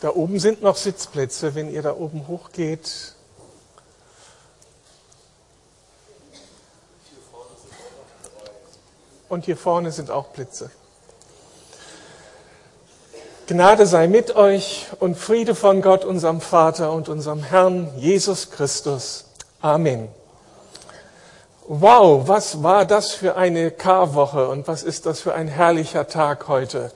Da oben sind noch Sitzplätze, wenn ihr da oben hochgeht. Und hier vorne sind auch Plätze. Gnade sei mit euch und Friede von Gott, unserem Vater und unserem Herrn Jesus Christus. Amen. Wow, was war das für eine Karwoche und was ist das für ein herrlicher Tag heute.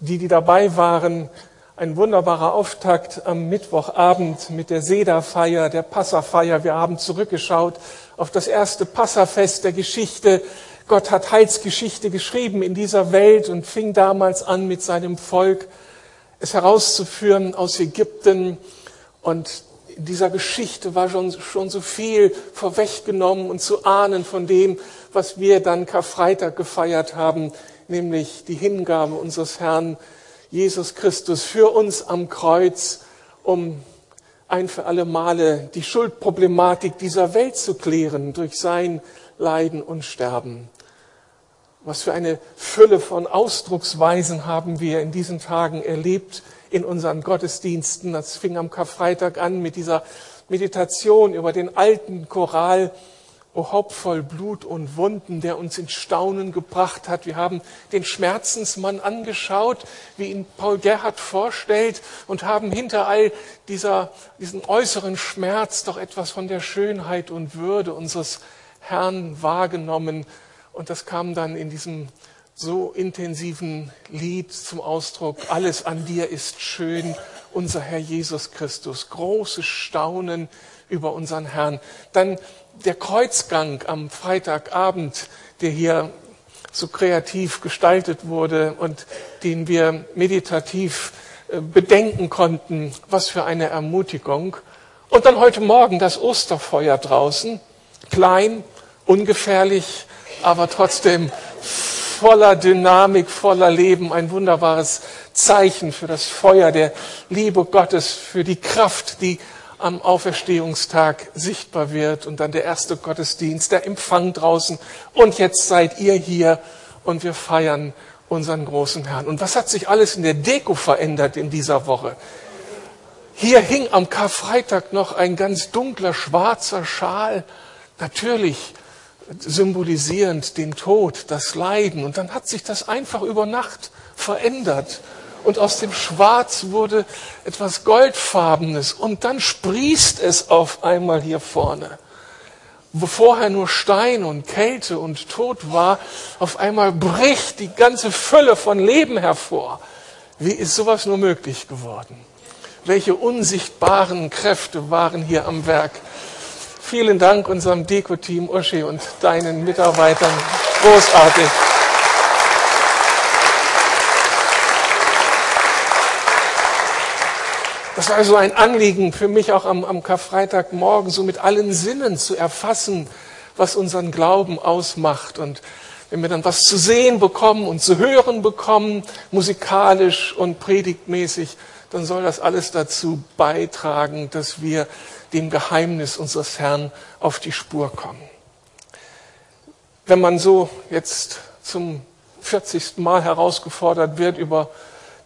Die, die dabei waren, ein wunderbarer Auftakt am Mittwochabend mit der Sederfeier, der Passafeier. Wir haben zurückgeschaut auf das erste Passafest der Geschichte. Gott hat Heilsgeschichte geschrieben in dieser Welt und fing damals an mit seinem Volk, es herauszuführen aus Ägypten. Und in dieser Geschichte war schon, schon so viel vorweggenommen und zu ahnen von dem, was wir dann Karfreitag gefeiert haben, nämlich die Hingabe unseres Herrn Jesus Christus für uns am Kreuz, um ein für alle Male die Schuldproblematik dieser Welt zu klären durch sein Leiden und Sterben. Was für eine Fülle von Ausdrucksweisen haben wir in diesen Tagen erlebt in unseren Gottesdiensten. Das fing am Karfreitag an mit dieser Meditation über den alten Choral O Haupt voll Blut und Wunden, der uns in Staunen gebracht hat. Wir haben den Schmerzensmann angeschaut, wie ihn Paul Gerhard vorstellt, und haben hinter all dieser, diesen äußeren Schmerz doch etwas von der Schönheit und Würde unseres Herrn wahrgenommen. Und das kam dann in diesem so intensiven Lied zum Ausdruck. Alles an dir ist schön, unser Herr Jesus Christus. Großes Staunen über unseren Herrn. Dann der Kreuzgang am Freitagabend, der hier so kreativ gestaltet wurde und den wir meditativ äh, bedenken konnten. Was für eine Ermutigung. Und dann heute Morgen das Osterfeuer draußen. Klein, ungefährlich, aber trotzdem voller Dynamik, voller Leben. Ein wunderbares Zeichen für das Feuer der Liebe Gottes, für die Kraft, die am Auferstehungstag sichtbar wird und dann der erste Gottesdienst, der Empfang draußen und jetzt seid ihr hier und wir feiern unseren großen Herrn. Und was hat sich alles in der Deko verändert in dieser Woche? Hier hing am Karfreitag noch ein ganz dunkler schwarzer Schal, natürlich symbolisierend den Tod, das Leiden. Und dann hat sich das einfach über Nacht verändert und aus dem Schwarz wurde etwas Goldfarbenes und dann sprießt es auf einmal hier vorne. Wo vorher nur Stein und Kälte und Tod war, auf einmal bricht die ganze Fülle von Leben hervor. Wie ist sowas nur möglich geworden? Welche unsichtbaren Kräfte waren hier am Werk? Vielen Dank unserem Deko-Team Uschi und deinen Mitarbeitern. Großartig. Das war also ein Anliegen für mich auch am, am Karfreitagmorgen, so mit allen Sinnen zu erfassen, was unseren Glauben ausmacht. Und wenn wir dann was zu sehen bekommen und zu hören bekommen, musikalisch und predigtmäßig, dann soll das alles dazu beitragen, dass wir dem Geheimnis unseres Herrn auf die Spur kommen. Wenn man so jetzt zum 40. Mal herausgefordert wird, über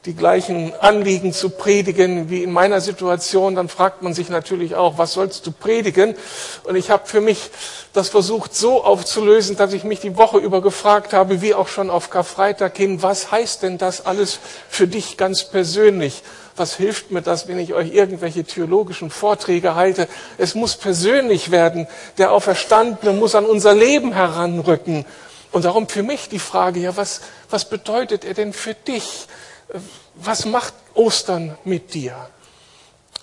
die gleichen Anliegen zu predigen wie in meiner Situation, dann fragt man sich natürlich auch, was sollst du predigen? Und ich habe für mich das versucht so aufzulösen, dass ich mich die Woche über gefragt habe, wie auch schon auf Karfreitag hin, was heißt denn das alles für dich ganz persönlich? Was hilft mir das, wenn ich euch irgendwelche theologischen Vorträge halte? Es muss persönlich werden. Der Auferstandene muss an unser Leben heranrücken. Und darum für mich die Frage, ja, was, was bedeutet er denn für dich? Was macht Ostern mit dir?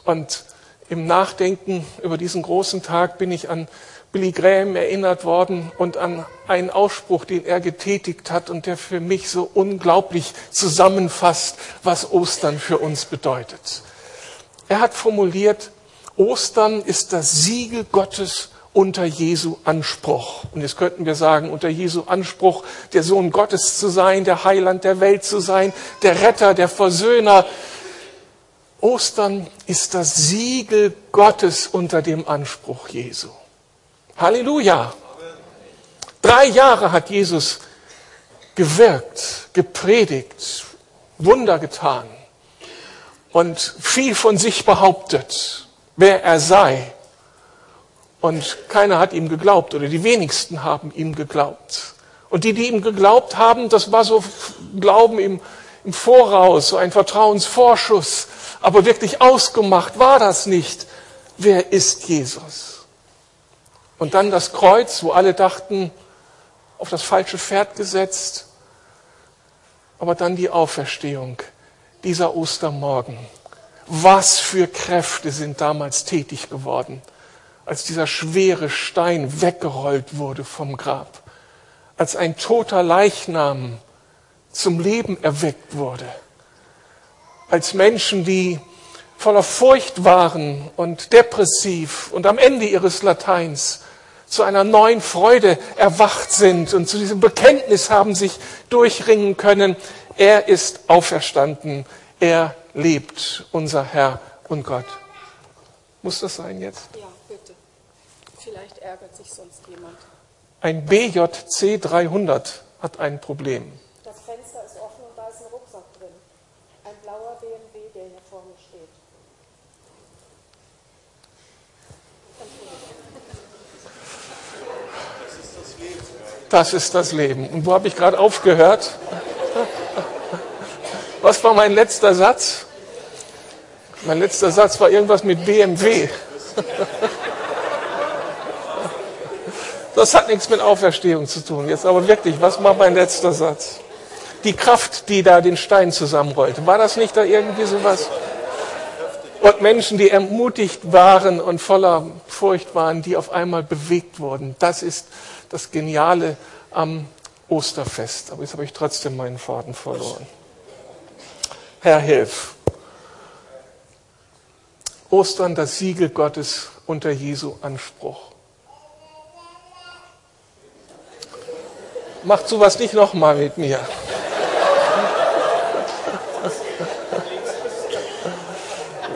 Und im Nachdenken über diesen großen Tag bin ich an Billy Graham erinnert worden und an einen Ausspruch, den er getätigt hat und der für mich so unglaublich zusammenfasst, was Ostern für uns bedeutet. Er hat formuliert, Ostern ist das Siegel Gottes unter Jesu Anspruch. Und jetzt könnten wir sagen, unter Jesu Anspruch, der Sohn Gottes zu sein, der Heiland der Welt zu sein, der Retter, der Versöhner. Ostern ist das Siegel Gottes unter dem Anspruch Jesu. Halleluja! Drei Jahre hat Jesus gewirkt, gepredigt, Wunder getan. und viel von sich behauptet, wer er sei. Und keiner hat ihm geglaubt oder die wenigsten haben ihm geglaubt. Und die, die ihm geglaubt haben, das war so Glauben im, im Voraus, so ein Vertrauensvorschuss. Aber wirklich ausgemacht war das nicht. Wer ist Jesus? Und dann das Kreuz, wo alle dachten, auf das falsche Pferd gesetzt. Aber dann die Auferstehung, dieser Ostermorgen. Was für Kräfte sind damals tätig geworden, als dieser schwere Stein weggerollt wurde vom Grab, als ein toter Leichnam zum Leben erweckt wurde, als Menschen, die voller Furcht waren und depressiv und am Ende ihres Lateins zu einer neuen Freude erwacht sind und zu diesem Bekenntnis haben sich durchringen können. Er ist auferstanden. Er lebt, unser Herr und Gott. Muss das sein jetzt? Ja. Vielleicht ärgert sich sonst jemand. Ein BJC 300 hat ein Problem. Das Fenster ist offen und da ist ein Rucksack drin. Ein blauer BMW, der hier vor mir steht. Das ist das Leben. Und wo habe ich gerade aufgehört? Was war mein letzter Satz? Mein letzter Satz war irgendwas mit BMW. Das hat nichts mit Auferstehung zu tun. Jetzt aber wirklich, was war mein letzter Satz? Die Kraft, die da den Stein zusammenrollte. War das nicht da irgendwie sowas? Und Menschen, die ermutigt waren und voller Furcht waren, die auf einmal bewegt wurden. Das ist das Geniale am Osterfest. Aber jetzt habe ich trotzdem meinen Faden verloren. Herr, hilf. Ostern, das Siegel Gottes unter Jesu Anspruch. Macht sowas nicht nochmal mit mir.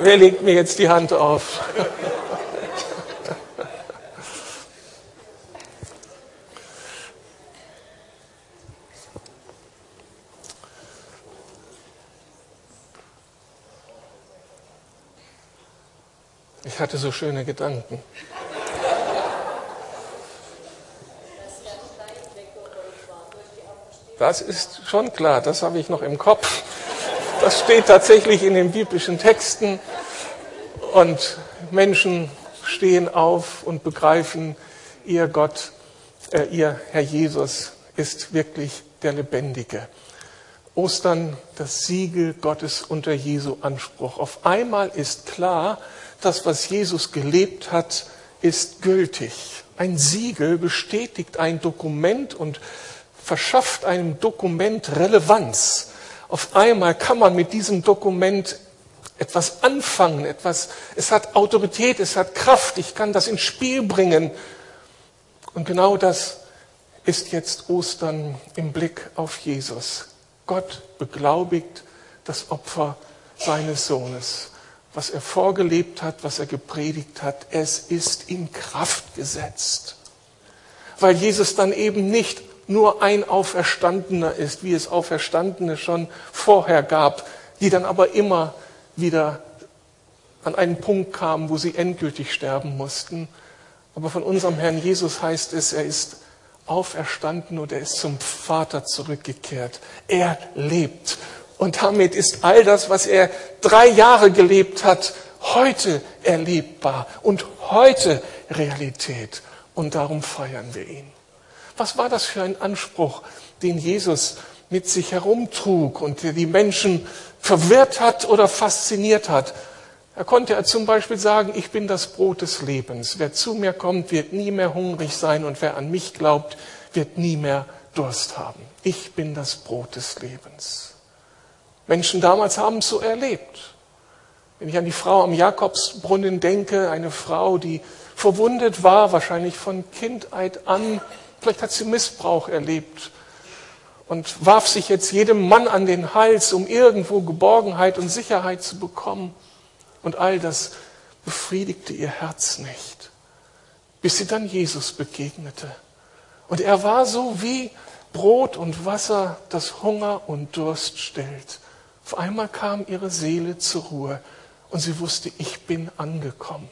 Wer legt mir jetzt die Hand auf? Ich hatte so schöne Gedanken. Das ist schon klar, das habe ich noch im Kopf. Das steht tatsächlich in den biblischen Texten. Und Menschen stehen auf und begreifen, ihr Gott, äh, ihr Herr Jesus ist wirklich der Lebendige. Ostern das Siegel Gottes unter Jesu Anspruch. Auf einmal ist klar, das, was Jesus gelebt hat, ist gültig. Ein Siegel bestätigt ein Dokument und verschafft einem Dokument Relevanz. Auf einmal kann man mit diesem Dokument etwas anfangen, etwas, es hat Autorität, es hat Kraft, ich kann das ins Spiel bringen. Und genau das ist jetzt Ostern im Blick auf Jesus. Gott beglaubigt das Opfer seines Sohnes was er vorgelebt hat, was er gepredigt hat, es ist in Kraft gesetzt. Weil Jesus dann eben nicht nur ein Auferstandener ist, wie es Auferstandene schon vorher gab, die dann aber immer wieder an einen Punkt kamen, wo sie endgültig sterben mussten. Aber von unserem Herrn Jesus heißt es, er ist auferstanden und er ist zum Vater zurückgekehrt. Er lebt und damit ist all das, was er drei Jahre gelebt hat, heute erlebbar und heute Realität. Und darum feiern wir ihn. Was war das für ein Anspruch, den Jesus mit sich herumtrug und der die Menschen verwirrt hat oder fasziniert hat? Er konnte er zum Beispiel sagen, ich bin das Brot des Lebens. Wer zu mir kommt, wird nie mehr hungrig sein und wer an mich glaubt, wird nie mehr Durst haben. Ich bin das Brot des Lebens. Menschen damals haben es so erlebt. Wenn ich an die Frau am Jakobsbrunnen denke, eine Frau, die verwundet war, wahrscheinlich von Kindheit an, vielleicht hat sie Missbrauch erlebt und warf sich jetzt jedem Mann an den Hals, um irgendwo Geborgenheit und Sicherheit zu bekommen. Und all das befriedigte ihr Herz nicht, bis sie dann Jesus begegnete. Und er war so wie Brot und Wasser, das Hunger und Durst stillt Auf einmal kam ihre Seele zur Ruhe und sie wusste, ich bin angekommen.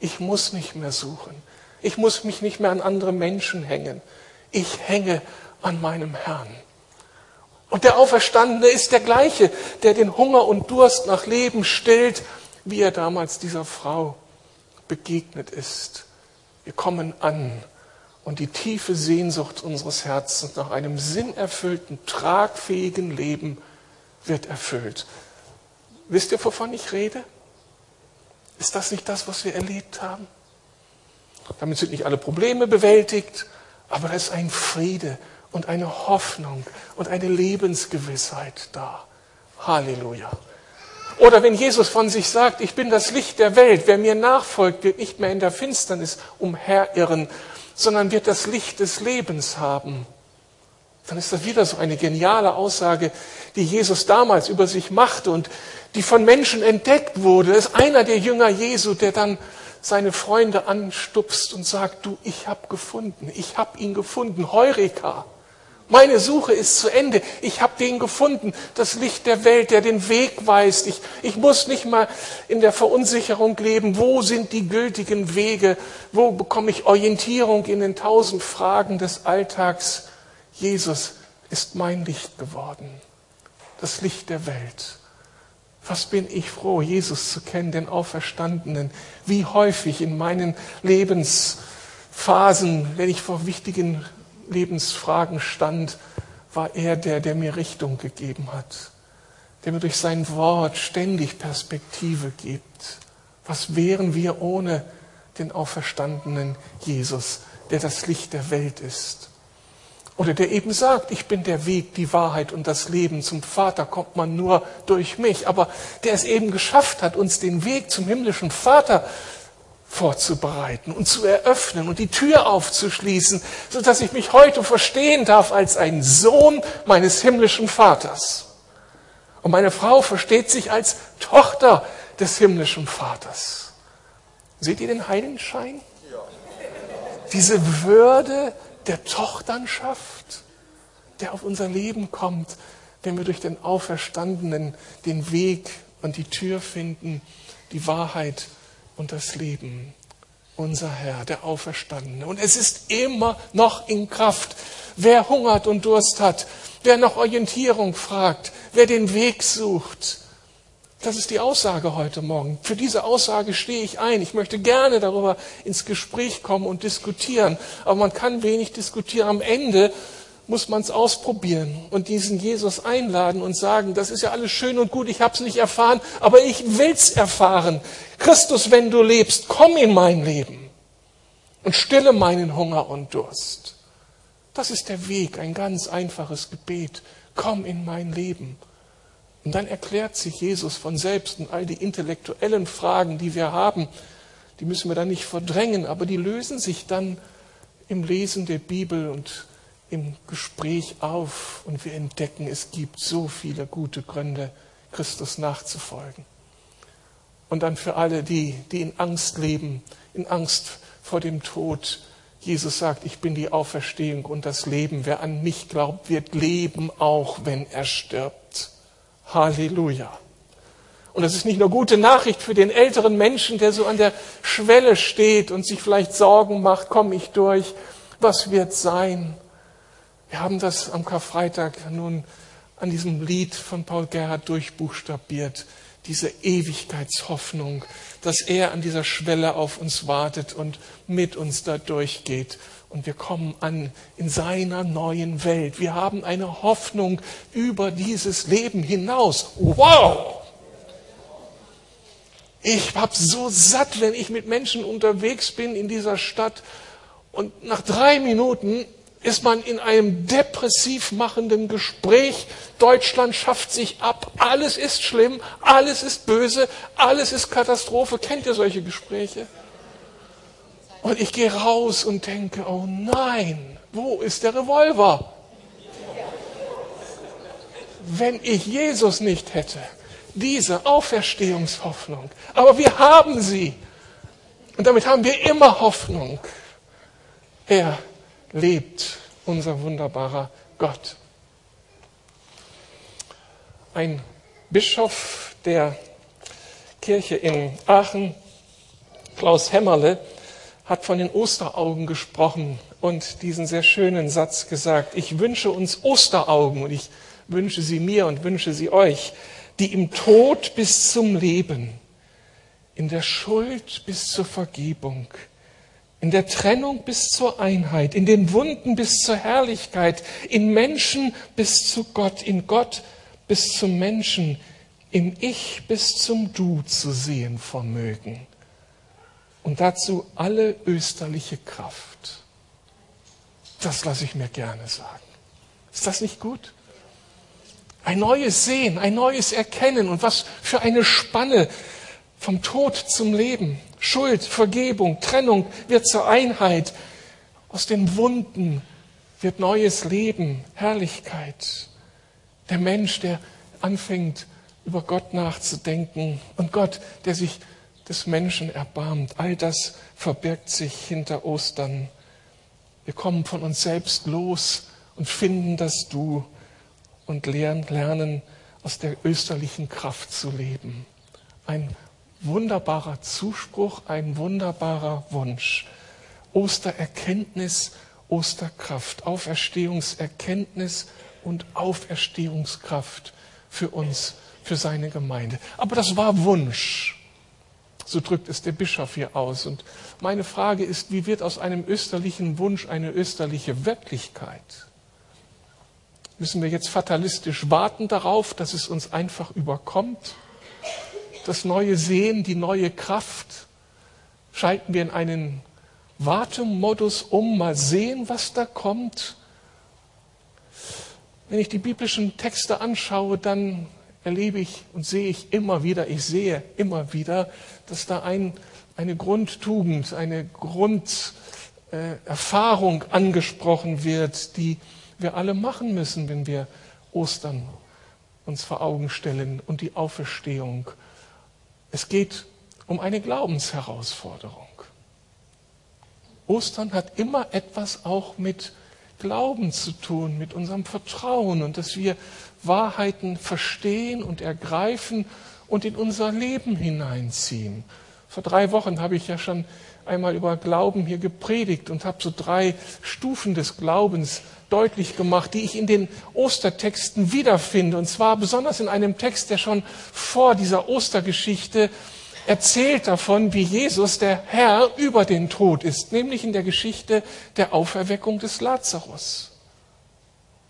Ich muss nicht mehr suchen. Ich muss mich nicht mehr an andere Menschen hängen. Ich hänge an meinem Herrn. Und der Auferstandene ist der gleiche, der den Hunger und Durst nach Leben stillt, wie er damals dieser Frau begegnet ist. Wir kommen an und die tiefe Sehnsucht unseres Herzens nach einem sinnerfüllten, tragfähigen Leben wird erfüllt. Wisst ihr, wovon ich rede? Ist das nicht das, was wir erlebt haben? Damit sind nicht alle Probleme bewältigt, aber da ist ein Friede und eine Hoffnung und eine Lebensgewissheit da. Halleluja. Oder wenn Jesus von sich sagt, ich bin das Licht der Welt, wer mir nachfolgt, wird nicht mehr in der Finsternis umherirren, sondern wird das Licht des Lebens haben. Dann ist das wieder so eine geniale Aussage, die Jesus damals über sich machte und die von Menschen entdeckt wurde. Das ist einer der Jünger Jesu, der dann seine Freunde anstupst und sagt, du, ich habe gefunden, ich habe ihn gefunden, Heureka. Meine Suche ist zu Ende. Ich habe den gefunden, das Licht der Welt, der den Weg weist. Ich, ich muss nicht mal in der Verunsicherung leben. Wo sind die gültigen Wege? Wo bekomme ich Orientierung in den tausend Fragen des Alltags? Jesus ist mein Licht geworden, das Licht der Welt. Was bin ich froh, Jesus zu kennen, den Auferstandenen. Wie häufig in meinen Lebensphasen, wenn ich vor wichtigen Lebensfragen stand, war er der, der mir Richtung gegeben hat, der mir durch sein Wort ständig Perspektive gibt. Was wären wir ohne den auferstandenen Jesus, der das Licht der Welt ist? Oder der eben sagt, ich bin der Weg, die Wahrheit und das Leben. Zum Vater kommt man nur durch mich. Aber der es eben geschafft hat, uns den Weg zum himmlischen Vater vorzubereiten und zu eröffnen und die Tür aufzuschließen, sodass ich mich heute verstehen darf als ein Sohn meines himmlischen Vaters. Und meine Frau versteht sich als Tochter des himmlischen Vaters. Seht ihr den Heiligenschein? Diese Würde der Tochterschaft, der auf unser Leben kommt, wenn wir durch den Auferstandenen den Weg und die Tür finden, die Wahrheit und das Leben. Unser Herr, der Auferstandene. Und es ist immer noch in Kraft. Wer hungert und Durst hat, wer nach Orientierung fragt, wer den Weg sucht, das ist die Aussage heute Morgen. Für diese Aussage stehe ich ein. Ich möchte gerne darüber ins Gespräch kommen und diskutieren. Aber man kann wenig diskutieren. Am Ende muss man es ausprobieren und diesen Jesus einladen und sagen, das ist ja alles schön und gut, ich habe es nicht erfahren, aber ich will es erfahren. Christus, wenn du lebst, komm in mein Leben und stille meinen Hunger und Durst. Das ist der Weg, ein ganz einfaches Gebet. Komm in mein Leben. Und dann erklärt sich Jesus von selbst und all die intellektuellen Fragen, die wir haben, die müssen wir dann nicht verdrängen, aber die lösen sich dann im Lesen der Bibel und im Gespräch auf und wir entdecken, es gibt so viele gute Gründe, Christus nachzufolgen. Und dann für alle, die, die in Angst leben, in Angst vor dem Tod. Jesus sagt, ich bin die Auferstehung und das Leben. Wer an mich glaubt, wird leben, auch wenn er stirbt. Halleluja. Und das ist nicht nur gute Nachricht für den älteren Menschen, der so an der Schwelle steht und sich vielleicht Sorgen macht, komme ich durch, was wird sein? Wir haben das am Karfreitag nun an diesem Lied von Paul Gerhard durchbuchstabiert, diese Ewigkeitshoffnung, dass er an dieser Schwelle auf uns wartet und mit uns da durchgeht. Und wir kommen an in seiner neuen Welt. Wir haben eine Hoffnung über dieses Leben hinaus. Wow! Ich hab so satt, wenn ich mit Menschen unterwegs bin in dieser Stadt und nach drei Minuten ist man in einem depressiv machenden Gespräch. Deutschland schafft sich ab. Alles ist schlimm, alles ist böse, alles ist Katastrophe. Kennt ihr solche Gespräche? Und ich gehe raus und denke, oh nein, wo ist der Revolver? Wenn ich Jesus nicht hätte, diese Auferstehungshoffnung. Aber wir haben sie. Und damit haben wir immer Hoffnung. Er lebt unser wunderbarer Gott. Ein Bischof der Kirche in Aachen, Klaus Hämmerle, hat von den Osteraugen gesprochen und diesen sehr schönen Satz gesagt. Ich wünsche uns Osteraugen und ich wünsche sie mir und wünsche sie euch, die im Tod bis zum Leben, in der Schuld bis zur Vergebung, in der Trennung bis zur Einheit, in den Wunden bis zur Herrlichkeit, in Menschen bis zu Gott, in Gott bis zum Menschen, im Ich bis zum Du zu sehen vermögen. Und dazu alle österliche Kraft. Das lasse ich mir gerne sagen. Ist das nicht gut? Ein neues Sehen, ein neues Erkennen und was für eine Spanne vom Tod zum Leben. Schuld, Vergebung, Trennung wird zur Einheit. Aus den Wunden wird neues Leben, Herrlichkeit. Der Mensch, der anfängt, über Gott nachzudenken und Gott, der sich des Menschen erbarmt. All das verbirgt sich hinter Ostern. Wir kommen von uns selbst los und finden das Du und lernen, aus der österlichen Kraft zu leben. Ein wunderbarer Zuspruch, ein wunderbarer Wunsch. Ostererkenntnis, Osterkraft, Auferstehungserkenntnis und Auferstehungskraft für uns, für seine Gemeinde. Aber das war Wunsch. So drückt es der Bischof hier aus. Und meine Frage ist, wie wird aus einem österlichen Wunsch eine österliche Wirklichkeit? Müssen wir jetzt fatalistisch warten darauf, dass es uns einfach überkommt? Das neue Sehen, die neue Kraft? Schalten wir in einen Wartemodus um, mal sehen, was da kommt? Wenn ich die biblischen Texte anschaue, dann erlebe ich und sehe ich immer wieder, ich sehe immer wieder, dass da ein, eine Grundtugend, eine Grunderfahrung äh, angesprochen wird, die wir alle machen müssen, wenn wir Ostern uns vor Augen stellen und die Auferstehung. Es geht um eine Glaubensherausforderung. Ostern hat immer etwas auch mit Glauben zu tun, mit unserem Vertrauen und dass wir Wahrheiten verstehen und ergreifen und in unser Leben hineinziehen. Vor drei Wochen habe ich ja schon einmal über Glauben hier gepredigt und habe so drei Stufen des Glaubens deutlich gemacht, die ich in den Ostertexten wiederfinde. Und zwar besonders in einem Text, der schon vor dieser Ostergeschichte erzählt davon, wie Jesus, der Herr, über den Tod ist, nämlich in der Geschichte der Auferweckung des Lazarus.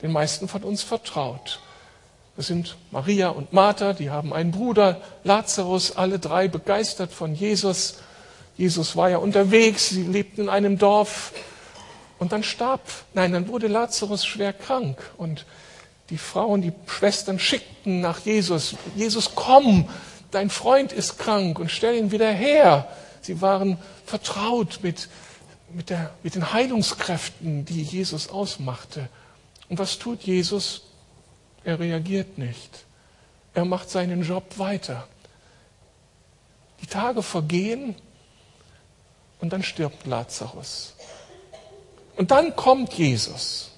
Den meisten von uns vertraut. Das sind Maria und Martha, die haben einen Bruder, Lazarus, alle drei begeistert von Jesus. Jesus war ja unterwegs, sie lebten in einem Dorf und dann starb, nein, dann wurde Lazarus schwer krank und die Frauen, die Schwestern schickten nach Jesus, Jesus, komm, dein Freund ist krank und stell ihn wieder her. Sie waren vertraut mit, mit, der, mit den Heilungskräften, die Jesus ausmachte. Und was tut Jesus? Er reagiert nicht. Er macht seinen Job weiter. Die Tage vergehen und dann stirbt Lazarus. Und dann kommt Jesus,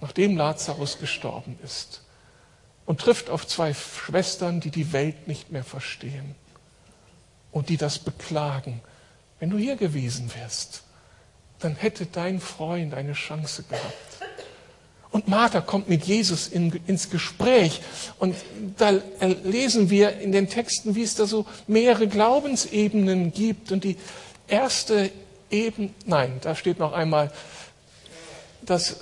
nachdem Lazarus gestorben ist, und trifft auf zwei Schwestern, die die Welt nicht mehr verstehen und die das beklagen. Wenn du hier gewesen wärst, dann hätte dein Freund eine Chance gehabt. Und Martha kommt mit Jesus in, ins Gespräch. Und da lesen wir in den Texten, wie es da so mehrere Glaubensebenen gibt. Und die erste Ebene, nein, da steht noch einmal, dass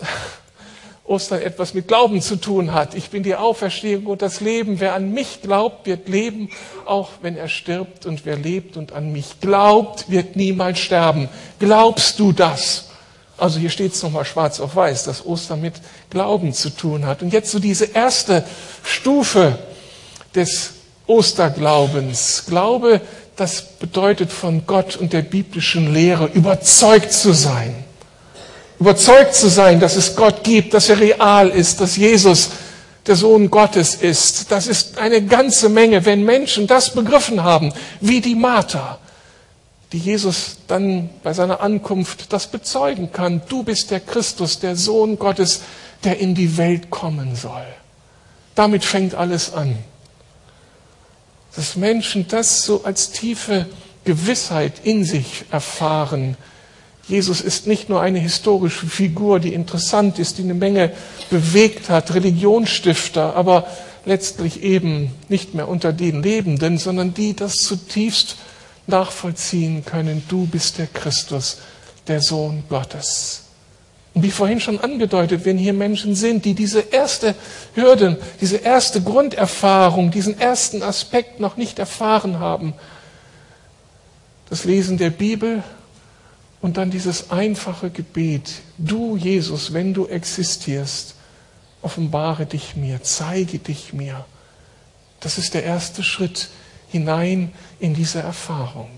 Ostern etwas mit Glauben zu tun hat. Ich bin die Auferstehung und das Leben. Wer an mich glaubt, wird leben, auch wenn er stirbt. Und wer lebt und an mich glaubt, wird niemals sterben. Glaubst du das? Also hier steht es nochmal schwarz auf weiß, dass Ostern mit Glauben zu tun hat. Und jetzt so diese erste Stufe des Osterglaubens. Glaube, das bedeutet von Gott und der biblischen Lehre überzeugt zu sein. Überzeugt zu sein, dass es Gott gibt, dass er real ist, dass Jesus der Sohn Gottes ist. Das ist eine ganze Menge, wenn Menschen das begriffen haben, wie die Martha die Jesus dann bei seiner Ankunft das bezeugen kann. Du bist der Christus, der Sohn Gottes, der in die Welt kommen soll. Damit fängt alles an. dass Menschen das so als tiefe Gewissheit in sich erfahren. Jesus ist nicht nur eine historische Figur, die interessant ist, die eine Menge bewegt hat, Religionsstifter, aber letztlich eben nicht mehr unter den Lebenden, sondern die das zutiefst nachvollziehen können. Du bist der Christus, der Sohn Gottes. Und wie vorhin schon angedeutet, wenn hier Menschen sind, die diese erste Hürde, diese erste Grunderfahrung, diesen ersten Aspekt noch nicht erfahren haben, das Lesen der Bibel und dann dieses einfache Gebet, du Jesus, wenn du existierst, offenbare dich mir, zeige dich mir. Das ist der erste Schritt hinein in diese Erfahrung.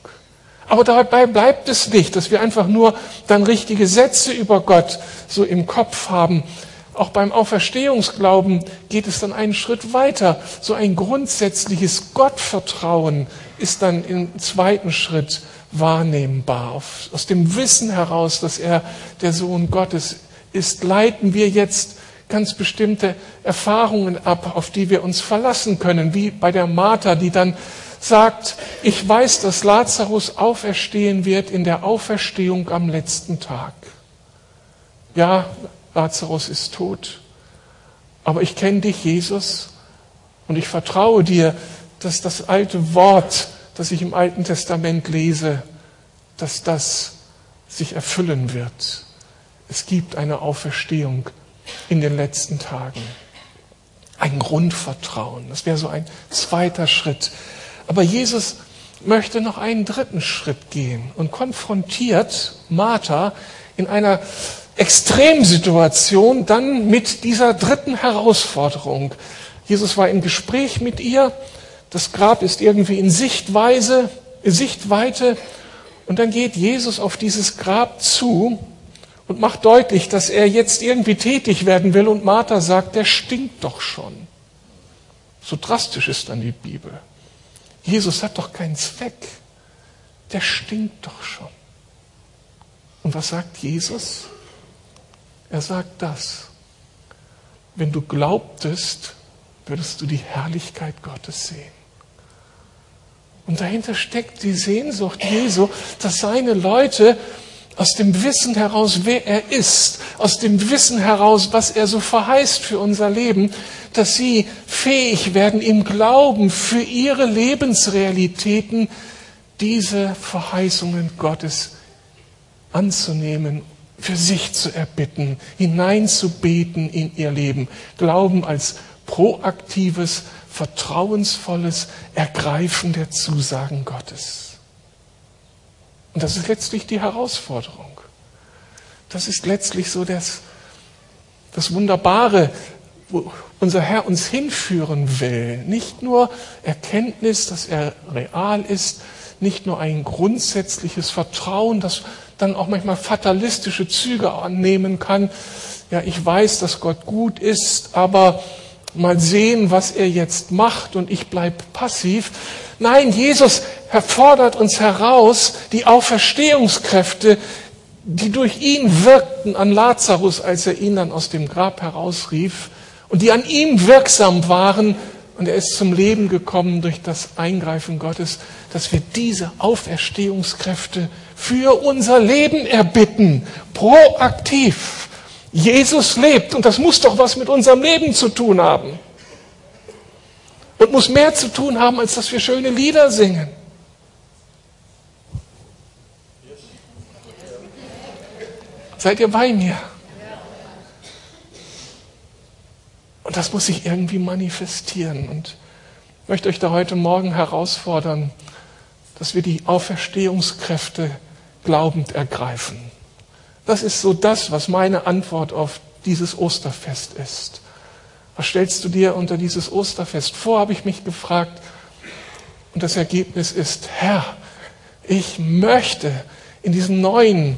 Aber dabei bleibt es nicht, dass wir einfach nur dann richtige Sätze über Gott so im Kopf haben. Auch beim Auferstehungsglauben geht es dann einen Schritt weiter. So ein grundsätzliches Gottvertrauen ist dann im zweiten Schritt wahrnehmbar. Aus dem Wissen heraus, dass er der Sohn Gottes ist, leiten wir jetzt ganz bestimmte Erfahrungen ab, auf die wir uns verlassen können, wie bei der Martha, die dann sagt, ich weiß, dass Lazarus auferstehen wird in der Auferstehung am letzten Tag. Ja, Lazarus ist tot, aber ich kenne dich, Jesus, und ich vertraue dir, dass das alte Wort, das ich im Alten Testament lese, dass das sich erfüllen wird. Es gibt eine Auferstehung in den letzten Tagen. Ein Grundvertrauen. Das wäre so ein zweiter Schritt. Aber Jesus möchte noch einen dritten Schritt gehen und konfrontiert Martha in einer Extremsituation dann mit dieser dritten Herausforderung. Jesus war im Gespräch mit ihr, das Grab ist irgendwie in Sichtweise, Sichtweite und dann geht Jesus auf dieses Grab zu und macht deutlich, dass er jetzt irgendwie tätig werden will und Martha sagt, der stinkt doch schon. So drastisch ist dann die Bibel. Jesus hat doch keinen Zweck. Der stinkt doch schon. Und was sagt Jesus? Er sagt das. Wenn du glaubtest, würdest du die Herrlichkeit Gottes sehen. Und dahinter steckt die Sehnsucht Jesu, dass seine Leute aus dem Wissen heraus, wer er ist, aus dem Wissen heraus, was er so verheißt für unser Leben, dass sie fähig werden, im Glauben für ihre Lebensrealitäten diese Verheißungen Gottes anzunehmen, für sich zu erbitten, hineinzubeten in ihr Leben. Glauben als proaktives, vertrauensvolles Ergreifen der Zusagen Gottes. Und das ist letztlich die Herausforderung. Das ist letztlich so das, das Wunderbare wo unser Herr uns hinführen will. Nicht nur Erkenntnis, dass er real ist, nicht nur ein grundsätzliches Vertrauen, das dann auch manchmal fatalistische Züge annehmen kann. Ja, ich weiß, dass Gott gut ist, aber mal sehen, was er jetzt macht und ich bleibe passiv. Nein, Jesus fordert uns heraus, die Auferstehungskräfte, die durch ihn wirkten an Lazarus, als er ihn dann aus dem Grab herausrief, und die an ihm wirksam waren. Und er ist zum Leben gekommen durch das Eingreifen Gottes, dass wir diese Auferstehungskräfte für unser Leben erbitten, proaktiv. Jesus lebt und das muss doch was mit unserem Leben zu tun haben. Und muss mehr zu tun haben, als dass wir schöne Lieder singen. Seid ihr bei mir? Und das muss sich irgendwie manifestieren. Und ich möchte euch da heute Morgen herausfordern, dass wir die Auferstehungskräfte glaubend ergreifen. Das ist so das, was meine Antwort auf dieses Osterfest ist. Was stellst du dir unter dieses Osterfest vor, habe ich mich gefragt. Und das Ergebnis ist, Herr, ich möchte in diesem neuen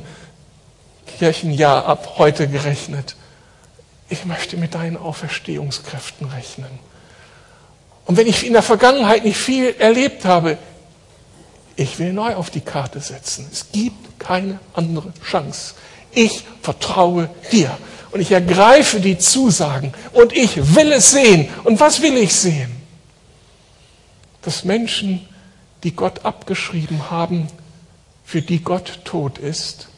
Kirchenjahr ab heute gerechnet ich möchte mit deinen Auferstehungskräften rechnen. Und wenn ich in der Vergangenheit nicht viel erlebt habe, ich will neu auf die Karte setzen. Es gibt keine andere Chance. Ich vertraue dir und ich ergreife die Zusagen und ich will es sehen. Und was will ich sehen? dass Menschen, die Gott abgeschrieben haben, für die Gott tot ist,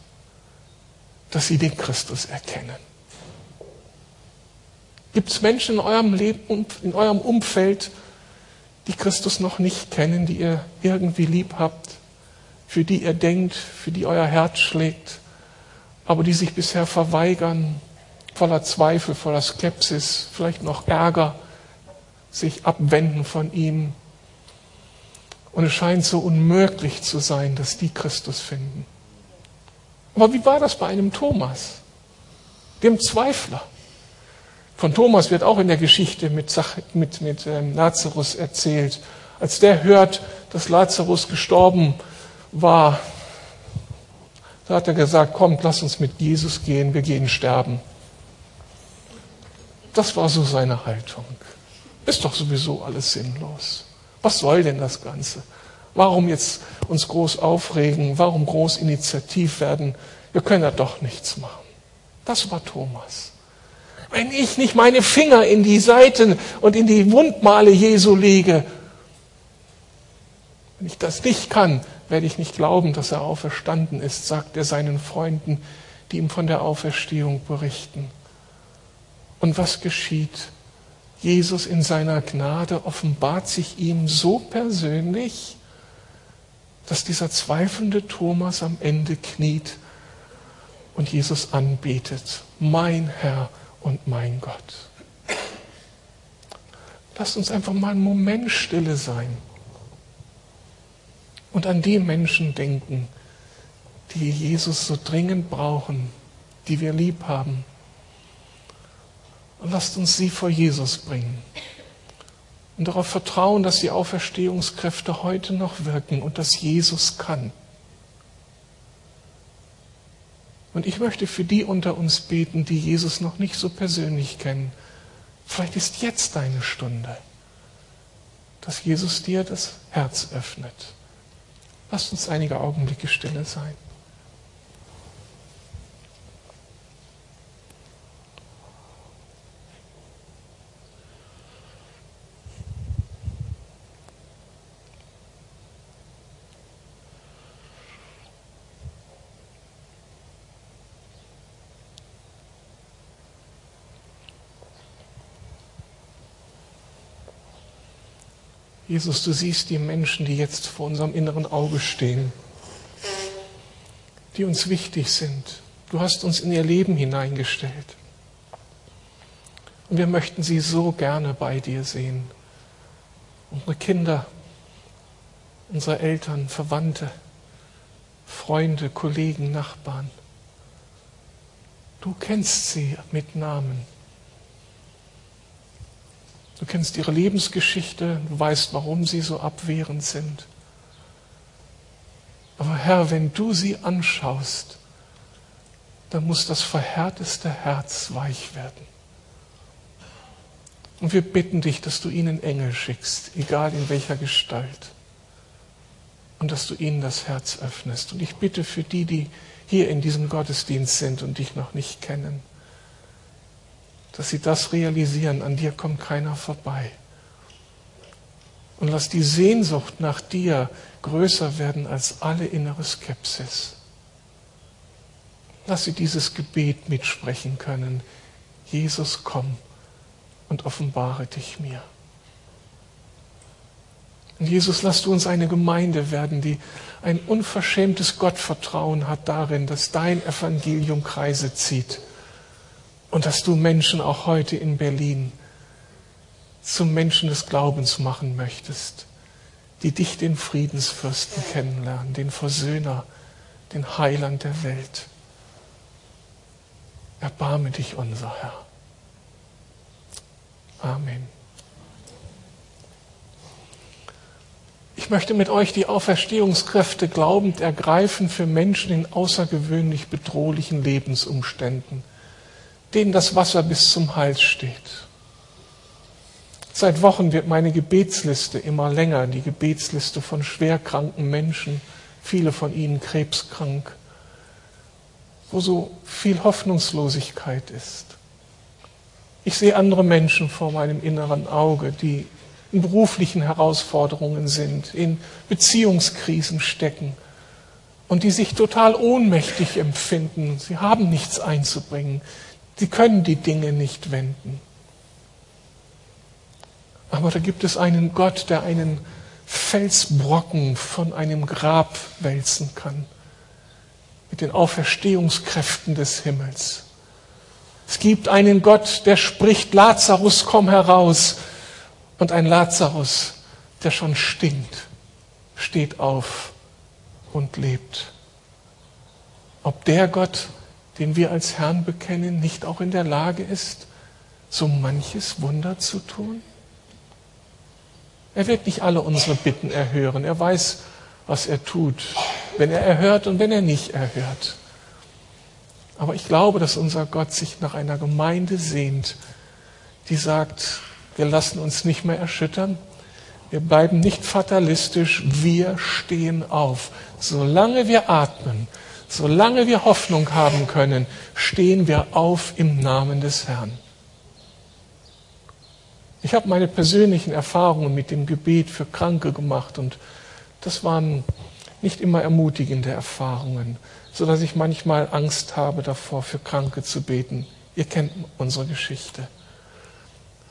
dass sie den Christus erkennen. Gibt es Menschen in eurem Leben, in eurem Umfeld, die Christus noch nicht kennen, die ihr irgendwie lieb habt, für die ihr denkt, für die euer Herz schlägt, aber die sich bisher verweigern, voller Zweifel, voller Skepsis, vielleicht noch Ärger, sich abwenden von ihm. Und es scheint so unmöglich zu sein, dass die Christus finden. Aber wie war das bei einem Thomas, dem Zweifler? Von Thomas wird auch in der Geschichte mit, mit, mit ähm, Lazarus erzählt. Als der hört, dass Lazarus gestorben war, da hat er gesagt, kommt, lass uns mit Jesus gehen, wir gehen sterben. Das war so seine Haltung. Ist doch sowieso alles sinnlos. Was soll denn das Ganze? Warum jetzt uns groß aufregen? Warum groß initiativ werden? Wir können ja doch nichts machen. Das war Thomas. Wenn ich nicht meine Finger in die Seiten und in die Wundmale Jesu lege, wenn ich das nicht kann, werde ich nicht glauben, dass er auferstanden ist, sagt er seinen Freunden, die ihm von der Auferstehung berichten. Und was geschieht? Jesus in seiner Gnade offenbart sich ihm so persönlich, dass dieser zweifelnde Thomas am Ende kniet und Jesus anbetet. Mein Herr und mein Gott. Lasst uns einfach mal einen Moment stille sein und an die Menschen denken, die Jesus so dringend brauchen, die wir lieb haben. Und lasst uns sie vor Jesus bringen und darauf vertrauen, dass die Auferstehungskräfte heute noch wirken und dass Jesus kann. Und ich möchte für die unter uns beten, die Jesus noch nicht so persönlich kennen. Vielleicht ist jetzt deine Stunde, dass Jesus dir das Herz öffnet. Lasst uns einige Augenblicke stille sein. Jesus, du siehst die Menschen, die jetzt vor unserem inneren Auge stehen, die uns wichtig sind. Du hast uns in ihr Leben hineingestellt. Und wir möchten sie so gerne bei dir sehen. Unsere Kinder, unsere Eltern, Verwandte, Freunde, Kollegen, Nachbarn. Du kennst sie mit Namen. Du kennst ihre Lebensgeschichte, du weißt, warum sie so abwehrend sind. Aber Herr, wenn du sie anschaust, dann muss das verhärteste Herz weich werden. Und wir bitten dich, dass du ihnen Engel schickst, egal in welcher Gestalt. Und dass du ihnen das Herz öffnest. Und ich bitte für die, die hier in diesem Gottesdienst sind und dich noch nicht kennen, dass sie das realisieren, an dir kommt keiner vorbei. Und lass die Sehnsucht nach dir größer werden als alle innere Skepsis. Lass sie dieses Gebet mitsprechen können. Jesus, komm und offenbare dich mir. Und Jesus, lass du uns eine Gemeinde werden, die ein unverschämtes Gottvertrauen hat darin, dass dein Evangelium Kreise zieht und dass du Menschen auch heute in Berlin zum Menschen des Glaubens machen möchtest, die dich, den Friedensfürsten, kennenlernen, den Versöhner, den Heiland der Welt. Erbarme dich, unser Herr. Amen. Ich möchte mit euch die Auferstehungskräfte glaubend ergreifen für Menschen in außergewöhnlich bedrohlichen Lebensumständen denen das Wasser bis zum Hals steht. Seit Wochen wird meine Gebetsliste immer länger, die Gebetsliste von schwerkranken Menschen, viele von ihnen krebskrank, wo so viel Hoffnungslosigkeit ist. Ich sehe andere Menschen vor meinem inneren Auge, die in beruflichen Herausforderungen sind, in Beziehungskrisen stecken und die sich total ohnmächtig empfinden. Sie haben nichts einzubringen. Sie können die Dinge nicht wenden. Aber da gibt es einen Gott, der einen Felsbrocken von einem Grab wälzen kann. Mit den Auferstehungskräften des Himmels. Es gibt einen Gott, der spricht, Lazarus, komm heraus. Und ein Lazarus, der schon stinkt, steht auf und lebt. Ob der Gott, den wir als Herrn bekennen, nicht auch in der Lage ist, so manches Wunder zu tun? Er wird nicht alle unsere Bitten erhören. Er weiß, was er tut, wenn er erhört und wenn er nicht erhört. Aber ich glaube, dass unser Gott sich nach einer Gemeinde sehnt, die sagt, wir lassen uns nicht mehr erschüttern, wir bleiben nicht fatalistisch, wir stehen auf. Solange wir atmen, solange wir Hoffnung haben können, stehen wir auf im Namen des Herrn. Ich habe meine persönlichen Erfahrungen mit dem Gebet für Kranke gemacht und das waren nicht immer ermutigende Erfahrungen, so dass ich manchmal Angst habe davor, für Kranke zu beten. Ihr kennt unsere Geschichte.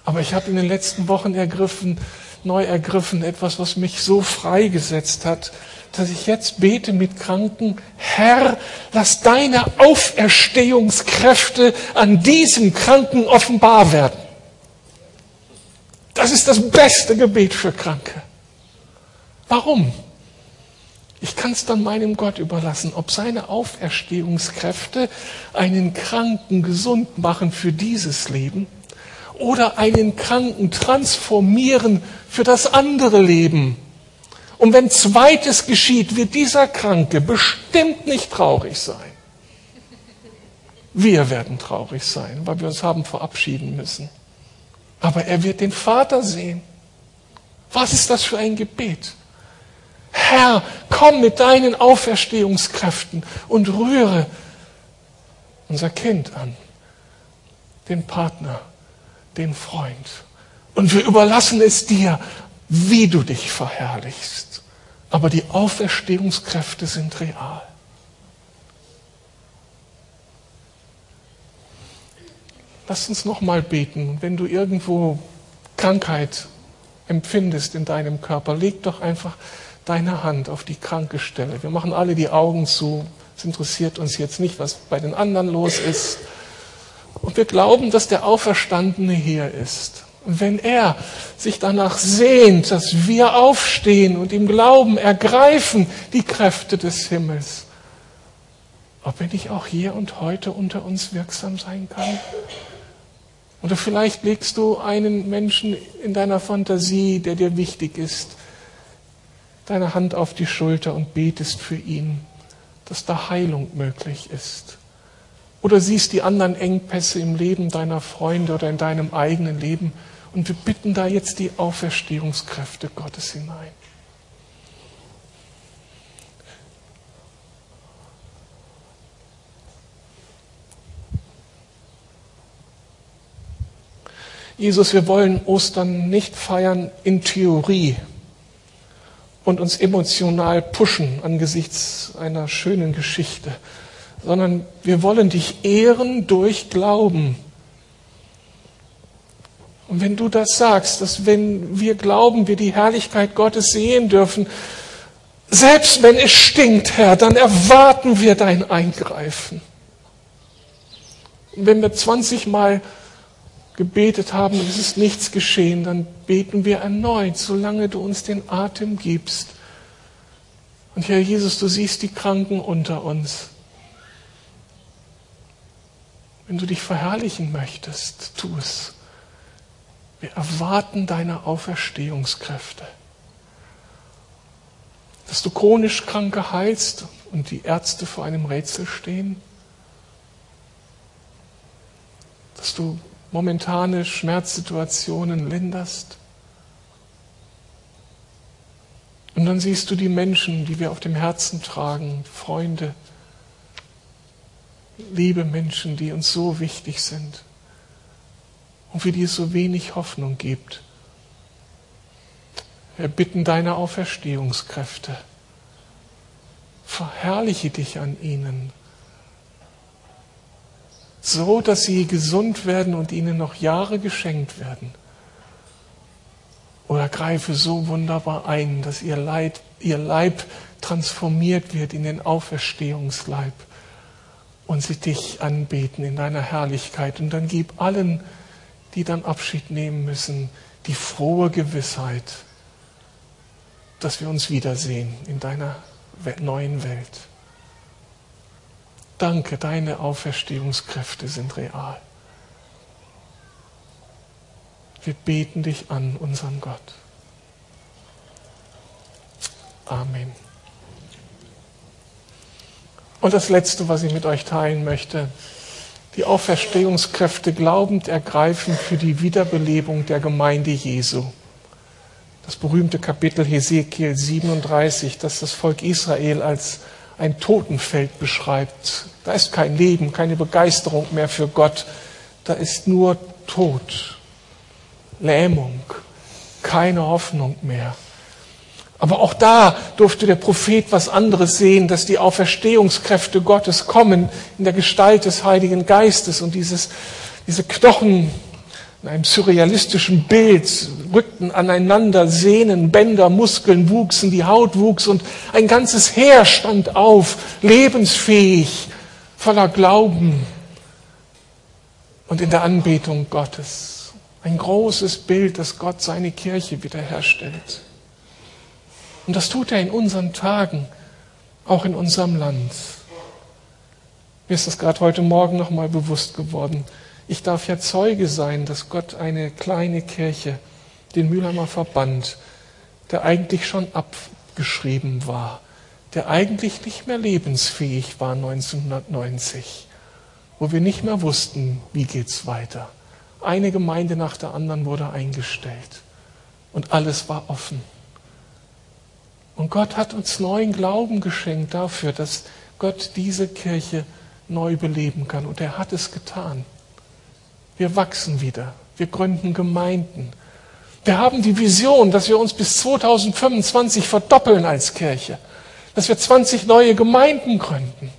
Aber ich habe in den letzten Wochen ergriffen, neu ergriffen, etwas, was mich so freigesetzt hat, dass ich jetzt bete mit Kranken, Herr, lass deine Auferstehungskräfte an diesem Kranken offenbar werden. Das ist das beste Gebet für Kranke. Warum? Ich kann es dann meinem Gott überlassen, ob seine Auferstehungskräfte einen Kranken gesund machen für dieses Leben oder einen Kranken transformieren für das andere Leben. Und wenn zweites geschieht, wird dieser Kranke bestimmt nicht traurig sein. Wir werden traurig sein, weil wir uns haben verabschieden müssen aber er wird den Vater sehen. Was ist das für ein Gebet? Herr, komm mit deinen Auferstehungskräften und rühre unser Kind an, den Partner, den Freund. Und wir überlassen es dir, wie du dich verherrlichst. Aber die Auferstehungskräfte sind real. Lass uns nochmal beten. Wenn du irgendwo Krankheit empfindest in deinem Körper, leg doch einfach deine Hand auf die kranke Stelle. Wir machen alle die Augen zu. Es interessiert uns jetzt nicht, was bei den anderen los ist. Und wir glauben, dass der Auferstandene hier ist. Und wenn er sich danach sehnt, dass wir aufstehen und im Glauben ergreifen die Kräfte des Himmels, ob er nicht auch hier und heute unter uns wirksam sein kann? Oder vielleicht legst du einen Menschen in deiner Fantasie, der dir wichtig ist, deine Hand auf die Schulter und betest für ihn, dass da Heilung möglich ist. Oder siehst die anderen Engpässe im Leben deiner Freunde oder in deinem eigenen Leben und wir bitten da jetzt die Auferstehungskräfte Gottes hinein. Jesus, wir wollen Ostern nicht feiern in Theorie und uns emotional pushen angesichts einer schönen Geschichte, sondern wir wollen dich ehren durch Glauben. Und wenn du das sagst, dass wenn wir glauben, wir die Herrlichkeit Gottes sehen dürfen, selbst wenn es stinkt, Herr, dann erwarten wir dein Eingreifen. Und wenn wir 20 Mal gebetet haben und es ist nichts geschehen, dann beten wir erneut, solange du uns den Atem gibst. Und Herr Jesus, du siehst die Kranken unter uns. Wenn du dich verherrlichen möchtest, tu es. Wir erwarten deine Auferstehungskräfte. Dass du chronisch Kranke heilst und die Ärzte vor einem Rätsel stehen. Dass du momentane Schmerzsituationen linderst. Und dann siehst du die Menschen, die wir auf dem Herzen tragen, Freunde, liebe Menschen, die uns so wichtig sind und für die es so wenig Hoffnung gibt. Wir bitten deine Auferstehungskräfte. Verherrliche dich an ihnen, so dass sie gesund werden und ihnen noch Jahre geschenkt werden. Oder greife so wunderbar ein, dass ihr, Leid, ihr Leib transformiert wird in den Auferstehungsleib und sie dich anbeten in deiner Herrlichkeit. Und dann gib allen, die dann Abschied nehmen müssen, die frohe Gewissheit, dass wir uns wiedersehen in deiner neuen Welt. Danke, deine Auferstehungskräfte sind real. Wir beten dich an, unseren Gott. Amen. Und das Letzte, was ich mit euch teilen möchte, die Auferstehungskräfte glaubend ergreifen für die Wiederbelebung der Gemeinde Jesu. Das berühmte Kapitel Hesekiel 37, das das Volk Israel als ein Totenfeld beschreibt. Da ist kein Leben, keine Begeisterung mehr für Gott. Da ist nur Tod, Lähmung, keine Hoffnung mehr. Aber auch da durfte der Prophet was anderes sehen, dass die Auferstehungskräfte Gottes kommen in der Gestalt des Heiligen Geistes und dieses, diese Knochen in einem surrealistischen Bild rückten aneinander, Sehnen, Bänder, Muskeln wuchsen, die Haut wuchs und ein ganzes Heer stand auf, lebensfähig, voller Glauben und in der Anbetung Gottes. Ein großes Bild, dass Gott seine Kirche wiederherstellt. Und das tut er in unseren Tagen, auch in unserem Land. Mir ist das gerade heute Morgen nochmal bewusst geworden. Ich darf ja Zeuge sein, dass Gott eine kleine Kirche, den Mülheimer Verband, der eigentlich schon abgeschrieben war, der eigentlich nicht mehr lebensfähig war 1990, wo wir nicht mehr wussten, wie geht's weiter. Eine Gemeinde nach der anderen wurde eingestellt und alles war offen. Und Gott hat uns neuen Glauben geschenkt dafür, dass Gott diese Kirche neu beleben kann. Und er hat es getan. Wir wachsen wieder. Wir gründen Gemeinden. Wir haben die Vision, dass wir uns bis 2025 verdoppeln als Kirche. Dass wir 20 neue Gemeinden gründen.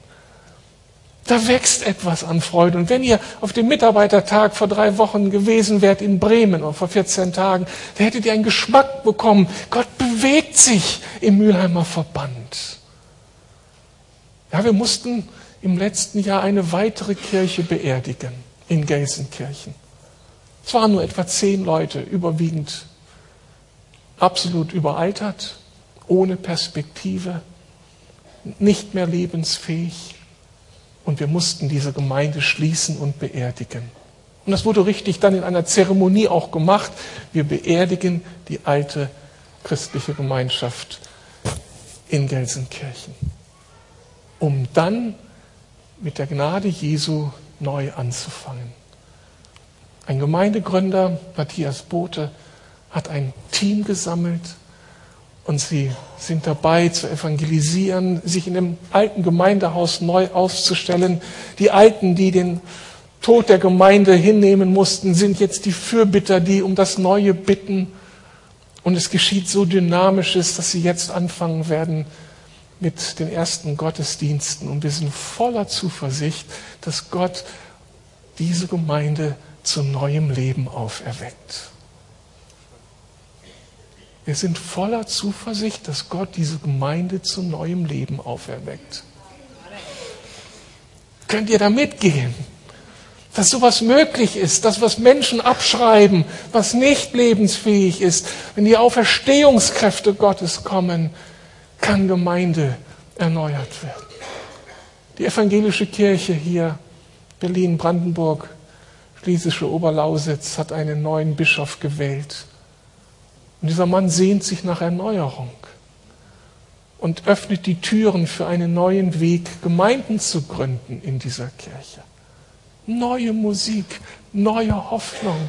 Da wächst etwas an Freude. Und wenn ihr auf dem Mitarbeitertag vor drei Wochen gewesen wärt in Bremen oder vor 14 Tagen, da hättet ihr einen Geschmack bekommen. Gott bewegt sich im Mülheimer Verband. Ja, wir mussten im letzten Jahr eine weitere Kirche beerdigen in Gelsenkirchen. Es waren nur etwa zehn Leute, überwiegend absolut überaltert, ohne Perspektive, nicht mehr lebensfähig. Und wir mussten diese Gemeinde schließen und beerdigen. Und das wurde richtig dann in einer Zeremonie auch gemacht. Wir beerdigen die alte christliche Gemeinschaft in Gelsenkirchen, um dann mit der Gnade Jesu neu anzufangen. Ein Gemeindegründer, Matthias Bote, hat ein Team gesammelt, und sie sind dabei zu evangelisieren, sich in dem alten Gemeindehaus neu auszustellen. Die Alten, die den Tod der Gemeinde hinnehmen mussten, sind jetzt die Fürbitter, die um das Neue bitten. Und es geschieht so dynamisches, dass sie jetzt anfangen werden mit den ersten Gottesdiensten. Und wir sind voller Zuversicht, dass Gott diese Gemeinde zu neuem Leben auferweckt. Wir sind voller Zuversicht, dass Gott diese Gemeinde zu neuem Leben auferweckt. Könnt ihr da mitgehen? Dass sowas möglich ist, dass was Menschen abschreiben, was nicht lebensfähig ist, wenn die Auferstehungskräfte Gottes kommen, kann Gemeinde erneuert werden. Die evangelische Kirche hier, Berlin, Brandenburg, Schlesische Oberlausitz, hat einen neuen Bischof gewählt. Und dieser Mann sehnt sich nach Erneuerung und öffnet die Türen für einen neuen Weg, Gemeinden zu gründen in dieser Kirche. Neue Musik, neue Hoffnung,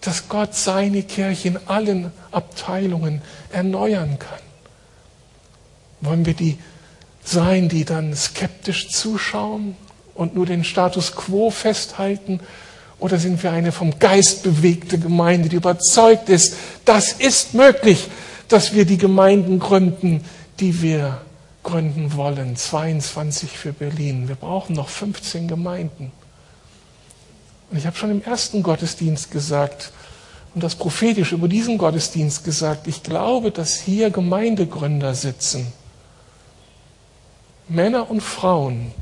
dass Gott seine Kirche in allen Abteilungen erneuern kann. Wollen wir die sein, die dann skeptisch zuschauen und nur den Status quo festhalten oder sind wir eine vom Geist bewegte Gemeinde, die überzeugt ist, das ist möglich, dass wir die Gemeinden gründen, die wir gründen wollen. 22 für Berlin. Wir brauchen noch 15 Gemeinden. Und ich habe schon im ersten Gottesdienst gesagt und das prophetisch über diesen Gottesdienst gesagt, ich glaube, dass hier Gemeindegründer sitzen. Männer und Frauen,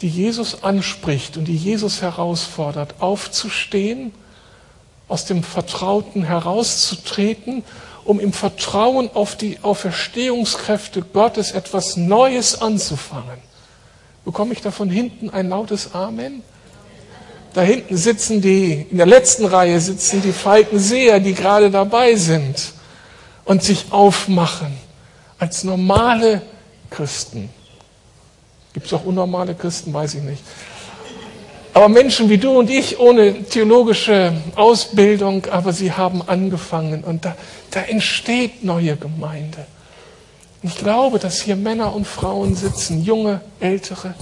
die Jesus anspricht und die Jesus herausfordert, aufzustehen, aus dem Vertrauten herauszutreten, um im Vertrauen auf die Auferstehungskräfte Gottes etwas Neues anzufangen. Bekomme ich da von hinten ein lautes Amen? Da hinten sitzen die, in der letzten Reihe sitzen die Falkenseher, die gerade dabei sind und sich aufmachen als normale Christen. Gibt es auch unnormale Christen, weiß ich nicht. Aber Menschen wie du und ich ohne theologische Ausbildung, aber sie haben angefangen und da, da entsteht neue Gemeinde. Ich glaube, dass hier Männer und Frauen sitzen, junge, ältere,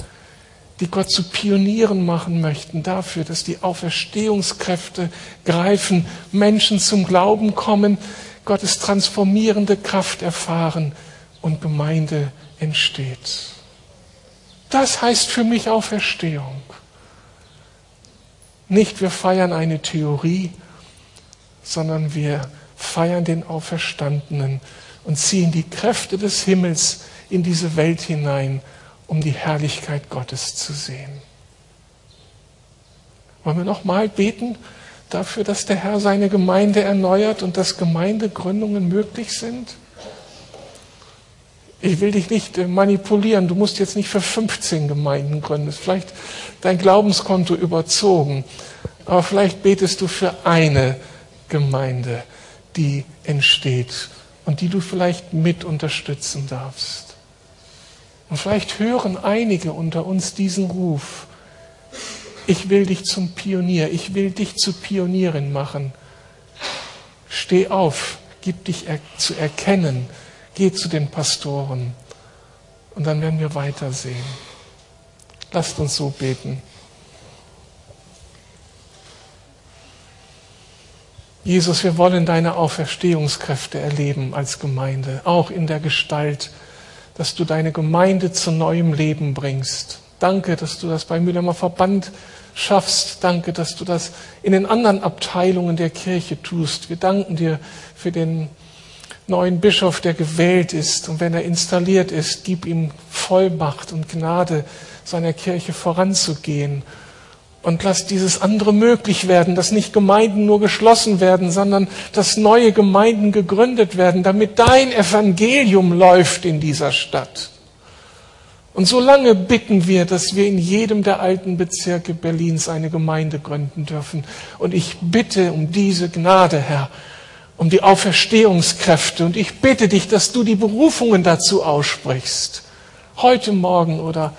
die Gott zu Pionieren machen möchten dafür, dass die Auferstehungskräfte greifen, Menschen zum Glauben kommen, Gottes transformierende Kraft erfahren und Gemeinde entsteht. Das heißt für mich Auferstehung. Nicht wir feiern eine Theorie, sondern wir feiern den Auferstandenen und ziehen die Kräfte des Himmels in diese Welt hinein um die Herrlichkeit Gottes zu sehen. Wollen wir nochmal beten dafür, dass der Herr seine Gemeinde erneuert und dass Gemeindegründungen möglich sind? Ich will dich nicht äh, manipulieren. Du musst jetzt nicht für 15 Gemeinden gründen. Das ist vielleicht dein Glaubenskonto überzogen. Aber vielleicht betest du für eine Gemeinde, die entsteht und die du vielleicht mit unterstützen darfst. Und vielleicht hören einige unter uns diesen Ruf. Ich will dich zum Pionier, ich will dich zu Pionierin machen. Steh auf, gib dich er zu erkennen, geh zu den Pastoren und dann werden wir weitersehen. Lasst uns so beten. Jesus, wir wollen deine Auferstehungskräfte erleben als Gemeinde, auch in der Gestalt dass du deine Gemeinde zu neuem Leben bringst. Danke, dass du das beim Mühlheimer Verband schaffst. Danke, dass du das in den anderen Abteilungen der Kirche tust. Wir danken dir für den neuen Bischof, der gewählt ist. Und wenn er installiert ist, gib ihm Vollmacht und Gnade, seiner Kirche voranzugehen und lass dieses andere möglich werden, dass nicht Gemeinden nur geschlossen werden, sondern dass neue Gemeinden gegründet werden, damit dein Evangelium läuft in dieser Stadt. Und solange bitten wir, dass wir in jedem der alten Bezirke Berlins eine Gemeinde gründen dürfen. Und ich bitte um diese Gnade, Herr, um die Auferstehungskräfte. Und ich bitte dich, dass du die Berufungen dazu aussprichst. Heute Morgen oder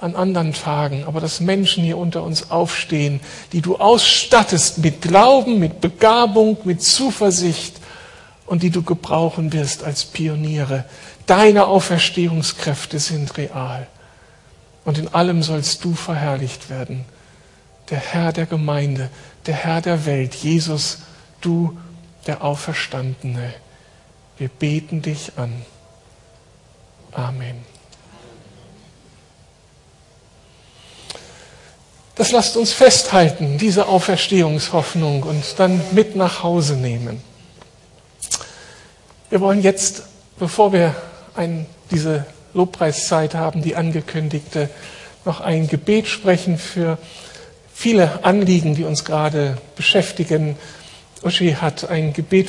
an anderen Tagen, aber dass Menschen hier unter uns aufstehen, die du ausstattest mit Glauben, mit Begabung, mit Zuversicht und die du gebrauchen wirst als Pioniere. Deine Auferstehungskräfte sind real. Und in allem sollst du verherrlicht werden. Der Herr der Gemeinde, der Herr der Welt, Jesus, du der Auferstandene. Wir beten dich an. Amen. Das lasst uns festhalten, diese Auferstehungshoffnung und dann mit nach Hause nehmen. Wir wollen jetzt, bevor wir ein, diese Lobpreiszeit haben, die angekündigte, noch ein Gebet sprechen für viele Anliegen, die uns gerade beschäftigen. Uschi hat ein Gebet